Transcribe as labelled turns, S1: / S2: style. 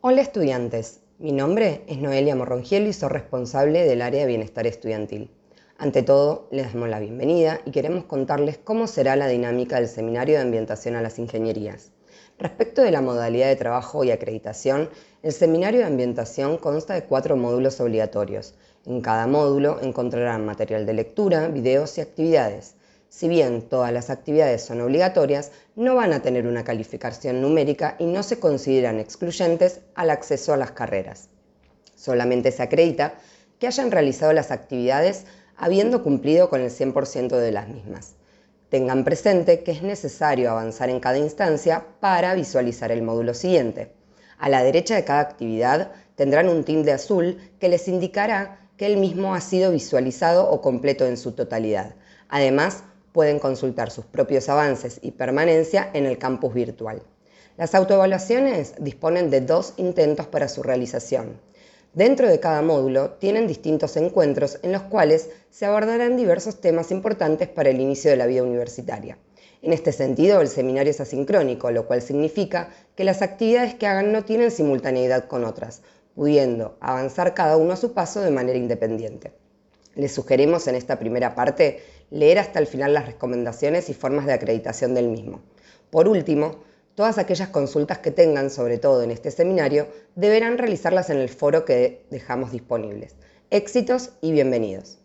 S1: Hola estudiantes, mi nombre es Noelia Morrongiel y soy responsable del área de bienestar estudiantil. Ante todo, les damos la bienvenida y queremos contarles cómo será la dinámica del Seminario de Ambientación a las Ingenierías. Respecto de la modalidad de trabajo y acreditación, el Seminario de Ambientación consta de cuatro módulos obligatorios. En cada módulo encontrarán material de lectura, videos y actividades. Si bien todas las actividades son obligatorias, no van a tener una calificación numérica y no se consideran excluyentes al acceso a las carreras. Solamente se acredita que hayan realizado las actividades habiendo cumplido con el 100% de las mismas. Tengan presente que es necesario avanzar en cada instancia para visualizar el módulo siguiente. A la derecha de cada actividad tendrán un tilde azul que les indicará que el mismo ha sido visualizado o completo en su totalidad. Además, pueden consultar sus propios avances y permanencia en el campus virtual. Las autoevaluaciones disponen de dos intentos para su realización. Dentro de cada módulo tienen distintos encuentros en los cuales se abordarán diversos temas importantes para el inicio de la vida universitaria. En este sentido, el seminario es asincrónico, lo cual significa que las actividades que hagan no tienen simultaneidad con otras, pudiendo avanzar cada uno a su paso de manera independiente. Les sugerimos en esta primera parte leer hasta el final las recomendaciones y formas de acreditación del mismo. Por último, todas aquellas consultas que tengan, sobre todo en este seminario, deberán realizarlas en el foro que dejamos disponibles. Éxitos y bienvenidos.